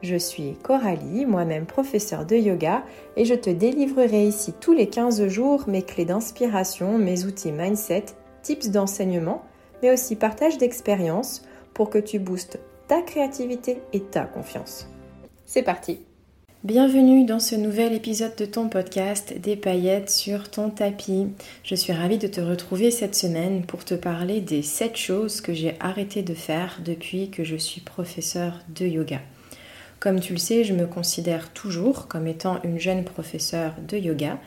Je suis Coralie, moi-même professeure de yoga, et je te délivrerai ici tous les 15 jours mes clés d'inspiration, mes outils mindset, tips d'enseignement, mais aussi partage d'expériences pour que tu boostes ta créativité et ta confiance. C'est parti Bienvenue dans ce nouvel épisode de ton podcast Des paillettes sur ton tapis. Je suis ravie de te retrouver cette semaine pour te parler des 7 choses que j'ai arrêté de faire depuis que je suis professeur de yoga. Comme tu le sais, je me considère toujours comme étant une jeune professeure de yoga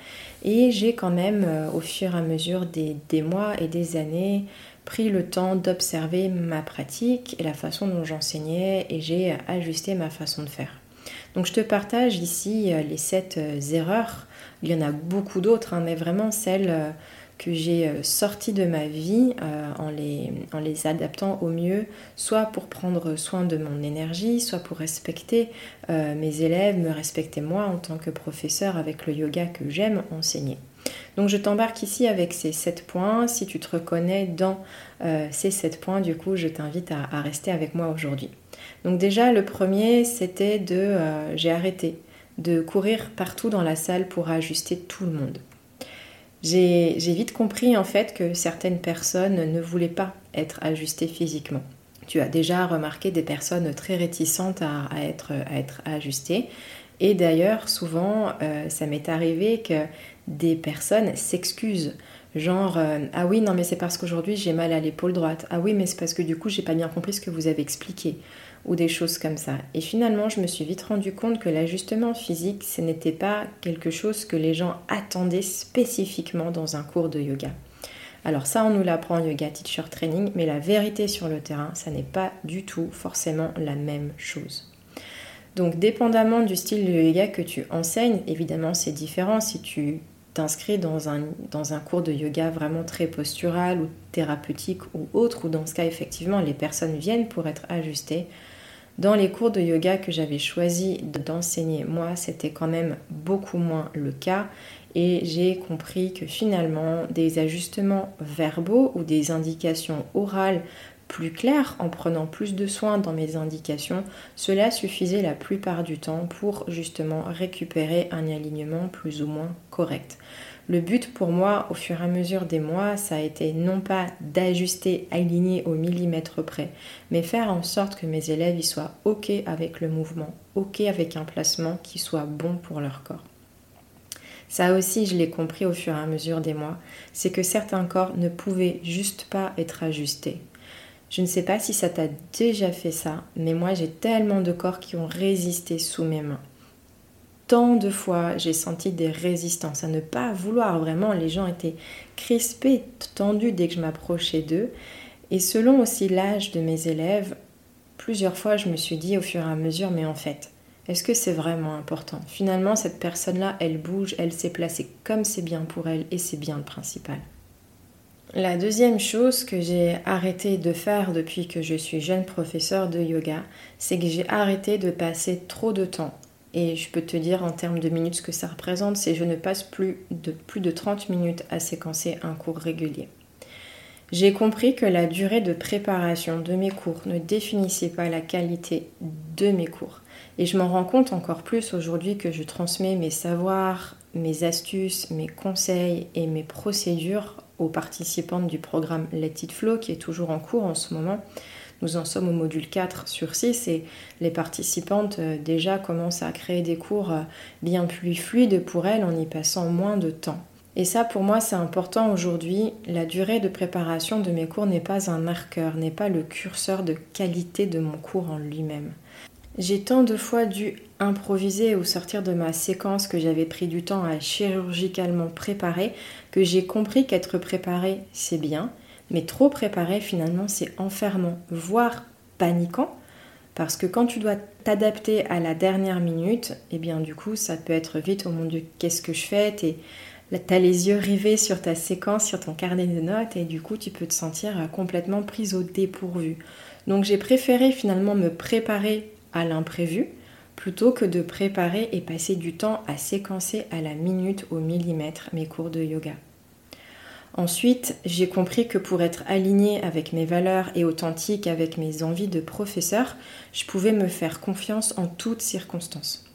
et j'ai quand même euh, au fur et à mesure des, mois et des années pris le temps d'observer ma pratique et la façon dont j'enseignais et j'ai ajusté ma façon de faire. Donc je te partage ici euh, les sept euh, erreurs. Il y en a beaucoup d'autres, hein, mais vraiment celles euh, que j'ai sorties de ma vie en, les, en, les, adaptant au mieux, soit pour prendre soin de mon énergie, soit pour respecter mes élèves, me respecter moi en tant que professeur avec le yoga que j'aime enseigner. Donc je t'embarque ici avec ces sept points. Si tu te reconnais dans ces sept points, du coup, je t'invite à rester avec moi aujourd'hui. Donc déjà, le premier, c'était de... Euh, j'ai arrêté de courir partout dans la salle pour ajuster tout le monde. J'ai vite compris en fait que certaines personnes ne voulaient pas être ajustées physiquement. Tu as déjà remarqué des personnes très réticentes à, être, ajustées. Et d'ailleurs, souvent, euh, ça m'est arrivé que des personnes s'excusent. Genre, euh, ah oui, non, mais c'est parce qu'aujourd'hui j'ai mal à l'épaule droite. Ah oui, mais c'est parce que du coup j'ai pas bien compris ce que vous avez expliqué ou des choses comme ça. Et finalement, je me suis vite rendu compte que l'ajustement physique, ce n'était pas quelque chose que les gens attendaient spécifiquement dans un cours de yoga. Alors ça, on nous l'apprend en yoga teacher training, mais la vérité sur le terrain, ça n'est pas du tout forcément la même chose. Donc dépendamment du style de yoga que tu enseignes, évidemment c'est différent si tu t'inscris dans un, dans un cours de yoga vraiment très postural ou thérapeutique ou autre, ou dans ce cas effectivement les personnes viennent pour être ajustées, dans les cours de yoga que j'avais choisi d'enseigner, moi, c'était quand même beaucoup moins le cas. Et j'ai compris que finalement, des ajustements verbaux ou des indications orales plus claires en prenant plus de soin dans mes indications, cela suffisait la plupart du temps pour justement récupérer un alignement plus ou moins correct. Le but pour moi, au fur et à mesure des mois, ça a été non pas d'ajuster, aligner au millimètre près, mais faire en sorte que mes élèves y soient OK avec le mouvement, OK avec un placement qui soit bon pour leur corps. Ça aussi, je l'ai compris au fur et à mesure des mois, c'est que certains corps ne pouvaient juste pas être ajustés. Je ne sais pas si ça t'a déjà fait ça, mais moi j'ai tellement de corps qui ont résisté sous mes mains tant de fois j'ai senti des résistances à ne pas vouloir vraiment. Les gens étaient crispés, tendus dès que je m'approchais d'eux. Et selon aussi l'âge de mes élèves, plusieurs fois je me suis dit au fur et à mesure, mais en fait, est-ce que c'est vraiment important? Finalement, cette personne-là, elle bouge, elle s'est placée comme c'est bien pour elle et c'est bien le principal. La deuxième chose que j'ai arrêté de faire depuis que je suis jeune professeur de yoga, c'est que j'ai arrêté de passer trop de temps et je peux te dire en termes de minutes ce que ça représente, c'est je ne passe plus de plus de 30 minutes à séquencer un cours régulier. J'ai compris que la durée de préparation de mes cours ne définissait pas la qualité de mes cours. Et je m'en rends compte encore plus aujourd'hui que je transmets mes savoirs, mes astuces, mes conseils et mes procédures participantes du programme Let It Flow qui est toujours en cours en ce moment. Nous en sommes au module 4 sur 6 et les participantes euh, déjà commencent à créer des cours euh, bien plus fluides pour elles en y passant moins de temps. Et ça, pour moi, c'est important aujourd'hui. La durée de préparation de mes cours n'est pas un marqueur, n'est pas le curseur de qualité de mon cours en lui-même. J'ai tant de fois dû improviser ou sortir de ma séquence que j'avais pris du temps à chirurgicalement préparer que j'ai compris qu'être préparé, c'est bien, mais trop préparé, finalement, c'est enfermant, voire paniquant, Parce que quand tu dois t'adapter à la dernière minute, eh bien du coup, ça peut être vite, oh mon Dieu, qu'est-ce que je fais? Tu as les yeux rivés sur ta séquence, sur ton carnet de notes, et du coup, tu peux te sentir euh, complètement prise au dépourvu. Donc j'ai préféré finalement me préparer à l'imprévu plutôt que de préparer et passer du temps à séquencer à la minute au millimètre mes cours de yoga. Ensuite, j'ai compris que pour être aligné avec mes valeurs et authentique avec mes envies de professeur, je pouvais me faire confiance en toutes circonstances.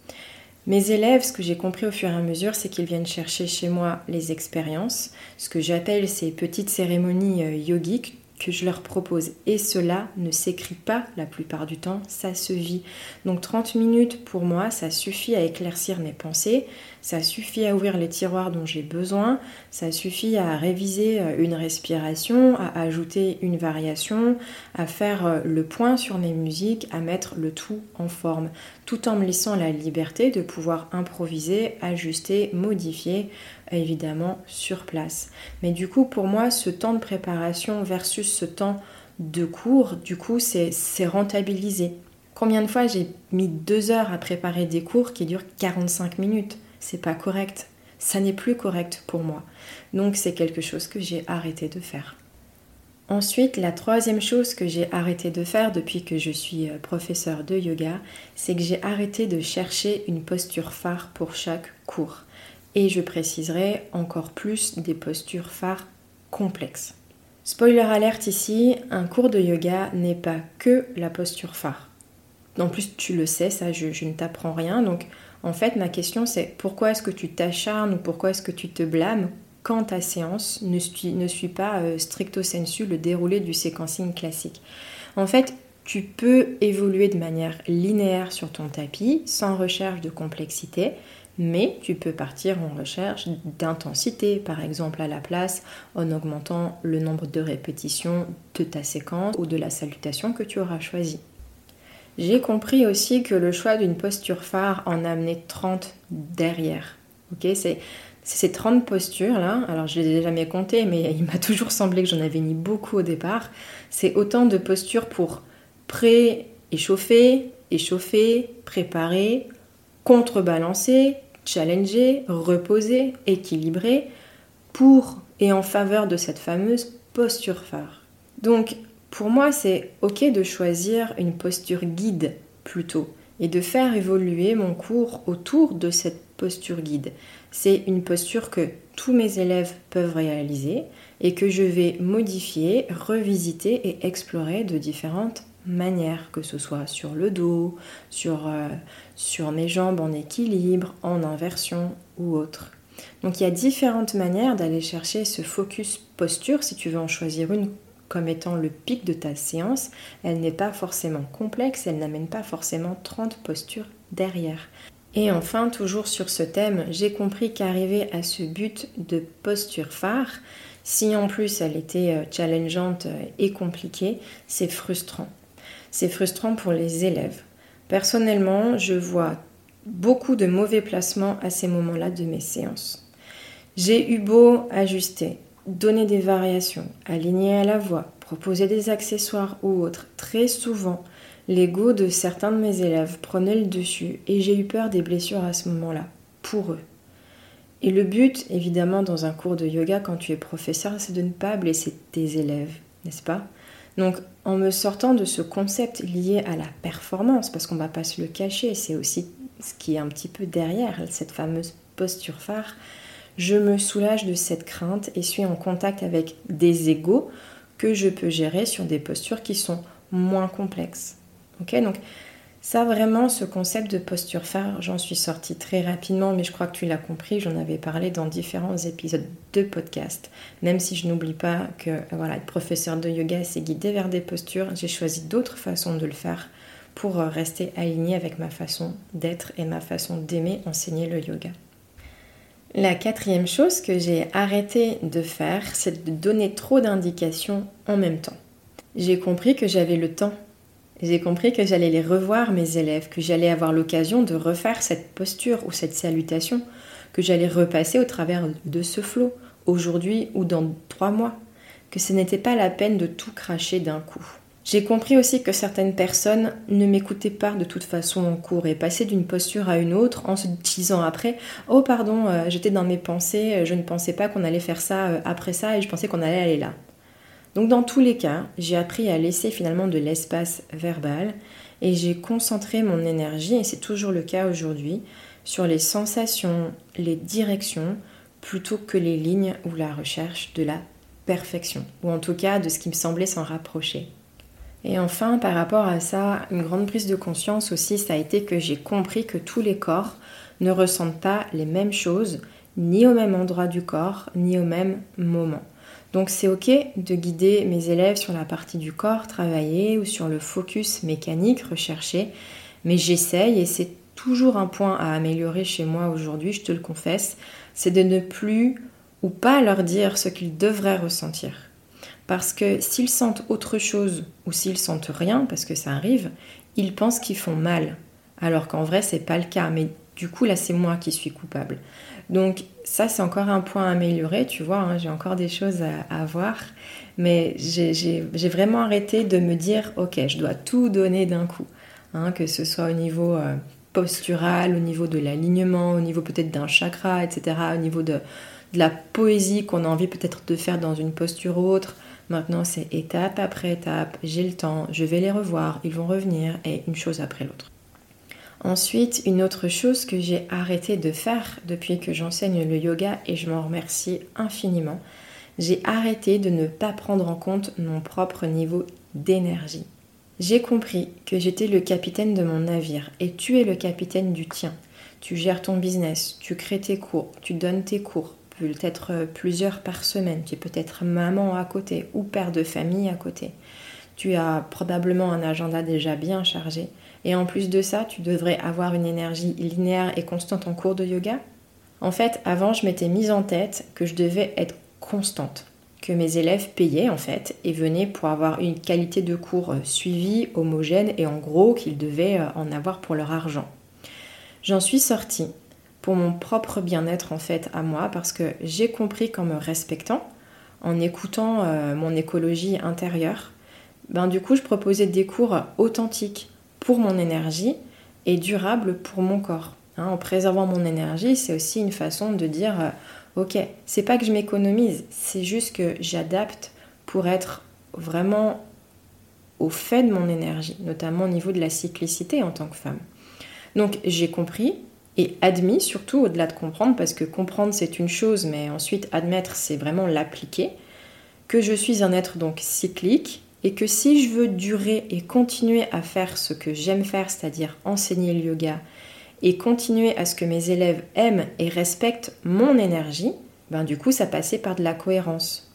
Mes élèves, ce que j'ai compris au fur et à mesure, c'est qu'ils viennent chercher chez moi les expériences, ce que j'appelle ces petites cérémonies euh, yogiques que je leur propose. Et cela ne s'écrit pas la plupart du temps, ça se vit. Donc 30 minutes pour moi, ça suffit à éclaircir mes pensées, ça suffit à ouvrir les tiroirs dont j'ai besoin, ça suffit à réviser euh, une respiration, à ajouter une variation, à faire euh, le point sur mes musiques, à mettre le tout en forme, tout en me laissant la liberté de pouvoir improviser, ajuster, modifier évidemment sur place. Mais du coup, pour moi, ce temps de préparation versus ce temps de cours, du coup, c'est rentabilisé. Combien de fois j'ai mis deux heures à préparer des cours qui durent 45 minutes? C'est pas correct. Ça n'est plus correct pour moi. Donc c'est quelque chose que j'ai arrêté de faire. Ensuite, la troisième chose que j'ai arrêté de faire depuis que je suis euh, professeur de yoga, c'est que j'ai arrêté de chercher une posture phare pour chaque cours et je préciserai encore plus des postures phares complexes. Spoiler alerte ici, un cours de yoga n'est pas que la posture phare. En plus, tu le sais, ça, je, ne t'apprends rien. Donc, en fait, ma question, c'est pourquoi est-ce que tu t'acharnes ou pourquoi est-ce que tu te blâmes quand ta séance ne suit, pas euh, stricto sensu le déroulé du séquencing classique? En fait, tu peux évoluer de manière linéaire sur ton tapis, sans recherche de complexité, mais tu peux partir en recherche d'intensité, par exemple à la place, en augmentant le nombre de répétitions de ta séquence ou de la salutation que tu auras choisie. J'ai compris aussi que le choix d'une posture phare en amenait 30 derrière. Ok, c'est ces 30 postures là, alors je les ai jamais comptées, mais il m'a toujours semblé que j'en avais mis beaucoup au départ. C'est autant de postures pour pré-échauffer, échauffer, préparer, contrebalancer, challenger, reposer, équilibrer pour et en faveur de cette fameuse posture phare. Donc pour moi c'est ok de choisir une posture guide plutôt et de faire évoluer mon cours autour de cette posture guide. C'est une posture que tous mes élèves peuvent réaliser et que je vais modifier, revisiter et explorer de différentes manière, que ce soit sur le dos, sur, euh, sur mes jambes en équilibre, en inversion ou autre. Donc il y a différentes manières d'aller chercher ce focus posture si tu veux en choisir une comme étant le pic de ta séance. Elle n'est pas forcément complexe, elle n'amène pas forcément 30 postures derrière. Et enfin, toujours sur ce thème, j'ai compris qu'arriver à ce but de posture phare, si en plus elle était euh, challengeante et compliquée, c'est frustrant c'est frustrant pour les élèves. Personnellement, je vois beaucoup de mauvais placements à ces moments-là de mes séances. J'ai eu beau ajuster, donner des variations, aligner à la voix, proposer des accessoires ou autres. Très souvent, l'ego de certains de mes élèves prenait le dessus et j'ai eu peur des blessures à ce moment-là, pour eux. Et le but, évidemment, dans un cours de yoga, quand tu es professeur, c'est de ne pas blesser tes élèves, n'est-ce pas? Donc en me sortant de ce concept lié à la performance, parce qu'on ne va pas se le cacher, c'est aussi ce qui est un petit peu derrière cette fameuse posture phare, je me soulage de cette crainte et suis en contact avec des égaux que je peux gérer sur des postures qui sont moins complexes. Ok, donc ça, vraiment, ce concept de posture phare, j'en suis sortie très rapidement, mais je crois que tu l'as compris, j'en avais parlé dans différents épisodes de podcast. Même si je n'oublie pas que voilà, être professeur de yoga, c'est guider vers des postures, j'ai choisi d'autres façons de le faire pour euh, rester aligné avec ma façon d'être et ma façon d'aimer enseigner le yoga. La quatrième chose que j'ai arrêté de faire, c'est de donner trop d'indications en même temps. J'ai compris que j'avais le temps j'ai compris que j'allais les revoir, mes élèves, que j'allais avoir l'occasion de refaire cette posture ou cette salutation, que j'allais repasser au travers de ce flot, aujourd'hui ou dans trois mois, que ce n'était pas la peine de tout cracher d'un coup. J'ai compris aussi que certaines personnes ne m'écoutaient pas de toute façon en cours et passaient d'une posture à une autre en se disant après Oh pardon, euh, j'étais dans mes pensées, euh, je ne pensais pas qu'on allait faire ça euh, après ça et je pensais qu'on allait aller là. Donc dans tous les cas, j'ai appris à laisser finalement de l'espace verbal et j'ai concentré mon énergie, et c'est toujours le cas aujourd'hui, sur les sensations, les directions, plutôt que les lignes ou la recherche de la perfection, ou en tout cas de ce qui me semblait s'en rapprocher. Et enfin, par rapport à ça, une grande prise de conscience aussi, ça a été que j'ai compris que tous les corps ne ressentent pas les mêmes choses, ni au même endroit du corps, ni au même moment. Donc c'est ok de guider mes élèves sur la partie du corps travailler ou sur le focus mécanique recherché, mais j'essaye et c'est toujours un point à améliorer chez moi aujourd'hui, je te le confesse, c'est de ne plus ou pas leur dire ce qu'ils devraient ressentir. Parce que s'ils sentent autre chose ou s'ils sentent rien, parce que ça arrive, ils pensent qu'ils font mal. Alors qu'en vrai, c'est pas le cas. Mais du coup, là, c'est moi qui suis coupable. Donc, ça, c'est encore un point à améliorer, tu vois. Hein, j'ai encore des choses à, voir. Mais j'ai vraiment arrêté de me dire, ok, je dois tout donner d'un coup. Hein, que ce soit au niveau euh, postural, au niveau de l'alignement, au niveau peut-être d'un chakra, etc., au niveau de, de la poésie qu'on a envie peut-être de faire dans une posture autre. Maintenant, c'est étape après étape, j'ai le temps, je vais les revoir, ils vont revenir, et une chose après l'autre. Ensuite, une autre chose que j'ai arrêté de faire depuis que j'enseigne le yoga, et je m'en remercie infiniment, j'ai arrêté de ne pas prendre en compte mon propre niveau d'énergie. J'ai compris que j'étais le capitaine de mon navire et tu es le capitaine du tien. Tu gères ton business, tu crées tes cours, tu donnes tes cours, peut-être plusieurs par semaine. Tu es peut-être maman à côté ou père de famille à côté. Tu as probablement un agenda déjà bien chargé. Et en plus de ça, tu devrais avoir une énergie linéaire et constante en cours de yoga. En fait, avant, je m'étais mise en tête que je devais être constante, que mes élèves payaient en fait et venaient pour avoir une qualité de cours euh, suivie, homogène et en gros qu'ils devaient euh, en avoir pour leur argent. J'en suis sortie pour mon propre bien-être en fait à moi parce que j'ai compris qu'en me respectant, en écoutant euh, mon écologie intérieure, ben du coup je proposais des cours authentiques pour mon énergie et durables pour mon corps. Hein. en préservant mon énergie, c'est aussi une façon de dire euh, ok, c'est pas que je m'économise, c'est juste que j'adapte pour être vraiment au fait de mon énergie, notamment au niveau de la cyclicité en tant que femme. Donc j'ai compris, et admis surtout au-delà de comprendre, parce que comprendre c'est une chose, mais ensuite admettre c'est vraiment l'appliquer, que je suis un être donc cyclique et que si je veux durer et continuer à faire ce que j'aime faire, c'est-à-dire enseigner le yoga et continuer à ce que mes élèves aiment et respectent mon énergie, ben du coup ça passait par de la cohérence.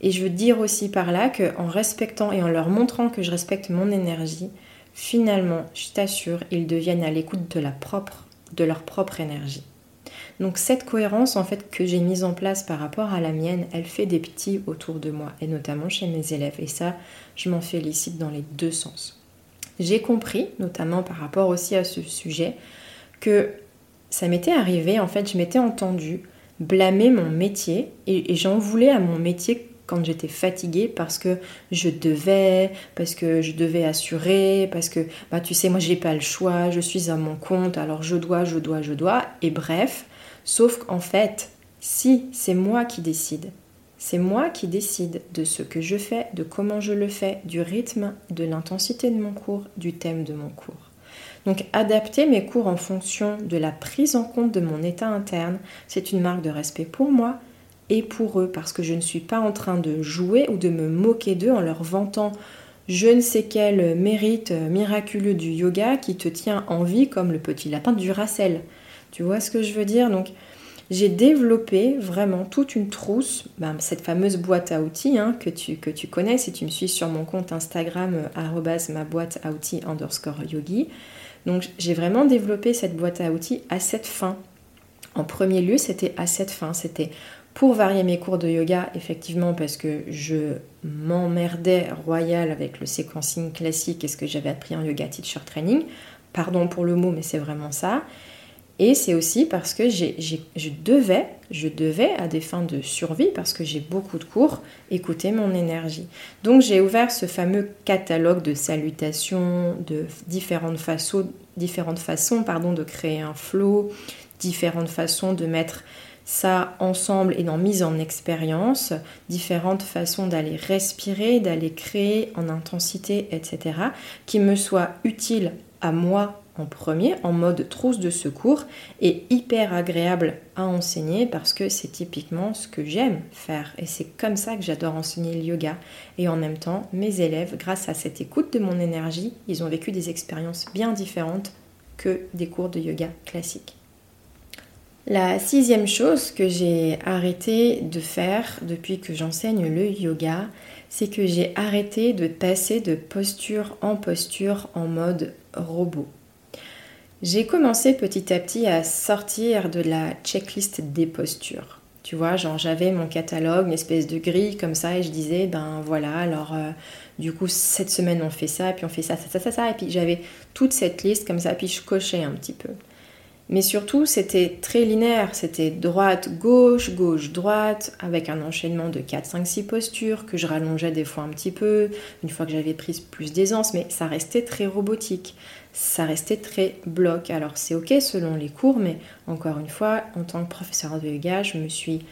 Et je veux dire aussi par là qu'en respectant et en leur montrant que je respecte mon énergie, finalement, je t'assure, ils deviennent à l'écoute de la propre de leur propre énergie. Donc cette cohérence en fait que j'ai mise en place par rapport à la mienne, elle fait des petits autour de moi et notamment chez mes élèves et ça je m'en félicite dans les deux sens. J'ai compris, notamment par rapport aussi à ce sujet, que ça m'était arrivé, en fait je m'étais entendue blâmer mon métier et, et j'en voulais à mon métier quand j'étais fatiguée parce que je devais, parce que je devais assurer, parce que bah tu sais moi j'ai pas le choix, je suis à mon compte, alors je dois, je dois, je dois et bref, sauf qu'en fait, si c'est moi qui décide, c'est moi qui décide de ce que je fais, de comment je le fais, du rythme, de l'intensité de mon cours, du thème de mon cours. Donc adapter mes cours en fonction de la prise en compte de mon état interne, c'est une marque de respect pour moi, et pour eux, parce que je ne suis pas en train de jouer ou de me moquer d'eux en leur vantant je ne sais quel mérite miraculeux du yoga qui te tient en vie comme le petit lapin du Racel. Tu vois ce que je veux dire? Donc j'ai développé vraiment toute une trousse, ben, cette fameuse boîte à outils hein, que, tu, que tu connais si tu me suis sur mon compte Instagram ma boîte à outils underscore yogi. Donc j'ai vraiment développé cette boîte à outils à cette fin. En premier lieu, c'était à cette fin. C'était pour varier mes cours de yoga, effectivement, parce que je m'emmerdais royal avec le séquencing classique et ce que j'avais appris en yoga teacher training. Pardon pour le mot, mais c'est vraiment ça. Et c'est aussi parce que je devais, à des fins de survie, parce que j'ai beaucoup de cours, écouter mon énergie. Donc j'ai ouvert ce fameux catalogue de salutations, de différentes façons, différentes façons pardon, de créer un flow, différentes façons de mettre ça ensemble et d'en mise en expérience, différentes façons d'aller respirer, d'aller créer en intensité, etc., qui me soient utiles à moi en premier, en mode trousse de secours, et hyper agréable à enseigner parce que c'est typiquement ce que j'aime faire. Et c'est comme ça que j'adore enseigner le yoga. Et en même temps, mes élèves, grâce à cette écoute de mon énergie, ils ont vécu des expériences bien différentes que des cours de yoga classiques. La sixième chose que j'ai arrêté de faire depuis que j'enseigne le yoga, c'est que j'ai arrêté de passer de posture en posture en mode robot. J'ai commencé petit à petit à sortir de la checklist des postures. Tu vois, genre j'avais mon catalogue, une espèce de grille comme ça, et je disais, ben voilà, alors euh, du coup cette semaine on fait ça, puis on fait ça, ça, ça, ça, ça, et puis j'avais toute cette liste comme ça, puis je cochais un petit peu. Mais surtout, c'était très linéaire. C'était droite, gauche, gauche, droite, avec un enchaînement de 4, 5, 6 postures que je rallongeais des fois un petit peu, une fois que j'avais pris plus d'aisance, mais ça restait très robotique. Ça restait très bloc. Alors c'est ok selon les cours, mais encore une fois, en tant que professeur de yoga, je me suis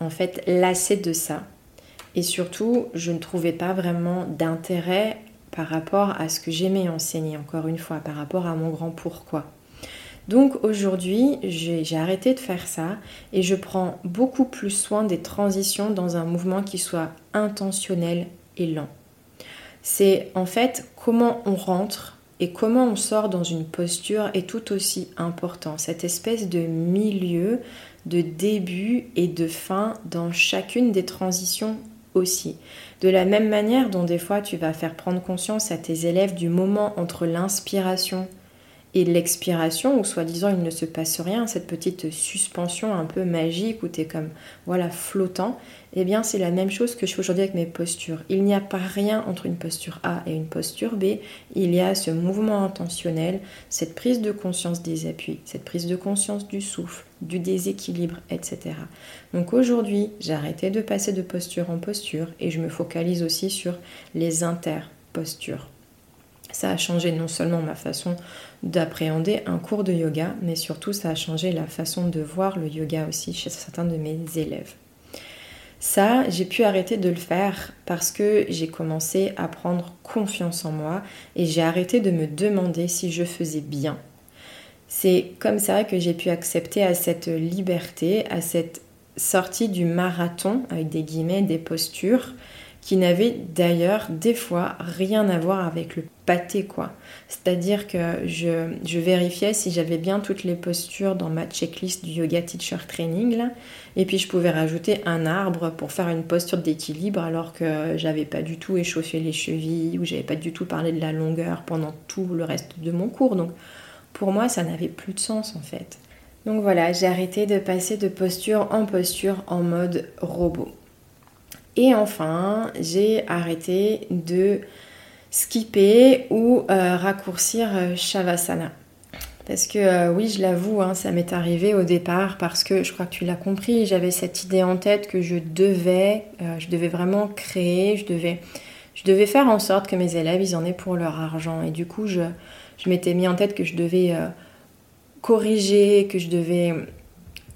en fait lassée de ça. Et surtout, je ne trouvais pas vraiment d'intérêt par rapport à ce que j'aimais enseigner, encore une fois, par rapport à mon grand pourquoi. Donc aujourd'hui, j'ai arrêté de faire ça et je prends beaucoup plus soin des transitions dans un mouvement qui soit intentionnel et lent. C'est en fait comment on rentre et comment on sort dans une posture est tout aussi important. Cette espèce de milieu, de début et de fin dans chacune des transitions aussi. De la même manière dont des fois tu vas faire prendre conscience à tes élèves du moment entre l'inspiration et l'expiration où soi-disant il ne se passe rien, cette petite suspension un peu magique où tu es comme voilà flottant, eh bien c'est la même chose que je fais aujourd'hui avec mes postures. Il n'y a pas rien entre une posture A et une posture B, il y a ce mouvement intentionnel, cette prise de conscience des appuis, cette prise de conscience du souffle, du déséquilibre, etc. Donc aujourd'hui, j'ai arrêté de passer de posture en posture et je me focalise aussi sur les interpostures. Ça a changé non seulement ma façon d'appréhender un cours de yoga, mais surtout ça a changé la façon de voir le yoga aussi chez certains de mes élèves. Ça, j'ai pu arrêter de le faire parce que j'ai commencé à prendre confiance en moi et j'ai arrêté de me demander si je faisais bien. C'est comme ça que j'ai pu accepter à cette liberté, à cette sortie du marathon avec des guillemets, des postures qui n'avait d'ailleurs des fois rien à voir avec le pâté quoi. C'est-à-dire que je, vérifiais si j'avais bien toutes les postures dans ma checklist du yoga teacher training et puis je pouvais rajouter un arbre pour faire une posture d'équilibre alors que j'avais pas du tout échauffé les chevilles ou j'avais pas du tout parlé de la longueur pendant tout le reste de mon cours. Donc pour moi ça n'avait plus de sens en fait. Donc voilà, j'ai arrêté de passer de posture en posture en mode robot. Et enfin, j'ai arrêté de skipper ou euh, raccourcir euh, Shavasana. Parce que euh, oui, je l'avoue, hein, ça m'est arrivé au départ parce que je crois que tu l'as compris, j'avais cette idée en tête que je devais, je devais vraiment créer, je devais, faire en sorte que mes élèves, ils en aient pour leur argent. Et du coup, je m'étais mis en tête que je devais corriger, que je devais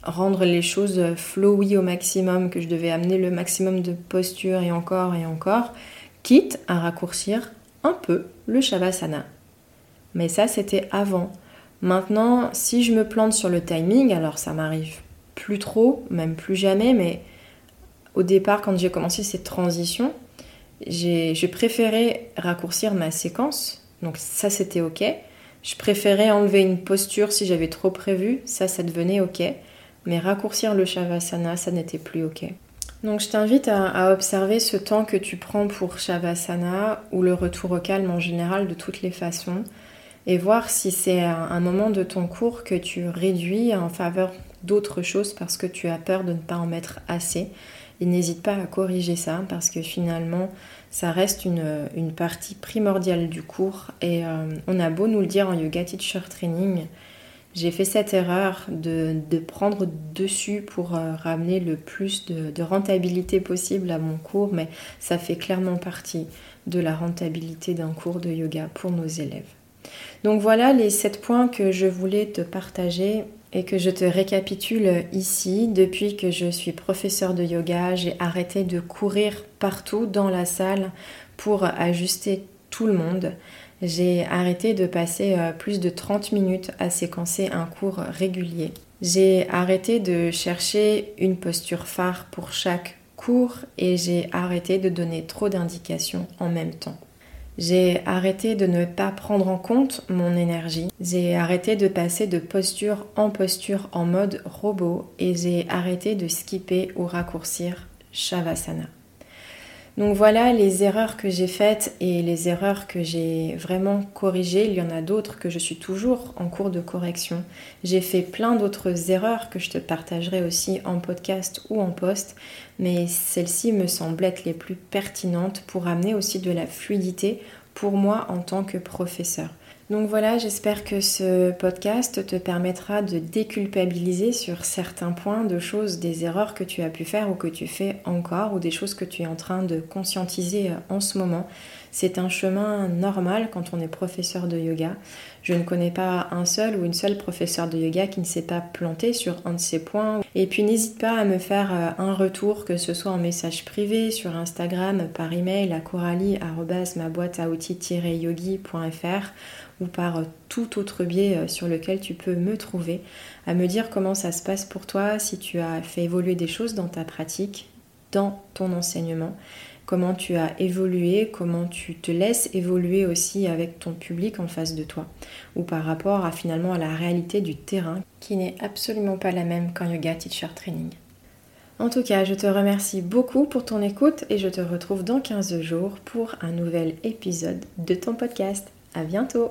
rendre les choses flowy au maximum, que je devais amener le maximum de posture et encore et encore, quitte à raccourcir un peu le Shavasana. Mais ça, c'était avant. Maintenant, si je me plante sur le timing, alors ça m'arrive plus trop, même plus jamais, mais au départ, quand j'ai commencé cette transition, j'ai préféré raccourcir ma séquence. Donc ça, c'était OK. Je préférais enlever une posture si j'avais trop prévu. Ça, ça devenait OK mais raccourcir le Shavasana, ça n'était plus ok. Donc je t'invite à, observer ce temps que tu prends pour Shavasana ou le retour au calme en général de toutes les façons et voir si c'est un, moment de ton cours que tu réduis en faveur d'autres choses parce que tu as peur de ne pas en mettre assez. Et n'hésite pas à corriger ça parce que finalement ça reste une, partie primordiale du cours et euh, on a beau nous le dire en yoga teacher training, J'ai fait cette erreur de, prendre dessus pour euh, ramener le plus de, rentabilité possible à mon cours, mais ça fait clairement partie de la rentabilité d'un cours de yoga pour nos élèves. Donc voilà les 7 points que je voulais te partager et que je te récapitule ici. Depuis que je suis professeur de yoga, j'ai arrêté de courir partout dans la salle pour ajuster tout le monde. J'ai arrêté de passer euh, plus de 30 minutes à séquencer un cours régulier. J'ai arrêté de chercher une posture phare pour chaque cours et j'ai arrêté de donner trop d'indications en même temps. J'ai arrêté de ne pas prendre en compte mon énergie. J'ai arrêté de passer de posture en posture en mode robot et j'ai arrêté de skipper ou raccourcir Shavasana. Donc voilà les erreurs que j'ai faites et les erreurs que j'ai vraiment corrigées. Il y en a d'autres que je suis toujours en cours de correction. J'ai fait plein d'autres erreurs que je te partagerai aussi en podcast ou en post, mais celles-ci me semblent être les plus pertinentes pour amener aussi de la fluidité pour moi en tant que professeur. Donc voilà, j'espère que ce podcast te permettra de déculpabiliser sur certains points de choses, des erreurs que tu as pu faire ou que tu fais encore, ou des choses que tu es en train de conscientiser euh, en ce moment. C'est un chemin normal quand on est professeur de yoga. Je ne connais pas un seul ou une seule professeur de yoga qui ne s'est pas planté sur un de ces points. Et puis n'hésite pas à me faire euh, un retour, que ce soit en message privé, sur Instagram, par email à coralie.maboîte-à-outils-yogi.fr ou par euh, tout autre biais euh, sur lequel tu peux me trouver, à me dire comment ça se passe pour toi, si tu as fait évoluer des choses dans ta pratique, dans ton enseignement comment tu as évolué, comment tu te laisses évoluer aussi avec ton public en face de toi, ou par rapport à finalement à la réalité du terrain qui n'est absolument pas la même qu'un yoga teacher training. En tout cas, je te remercie beaucoup pour ton écoute et je te retrouve dans 15 jours pour un nouvel épisode de ton podcast. À bientôt!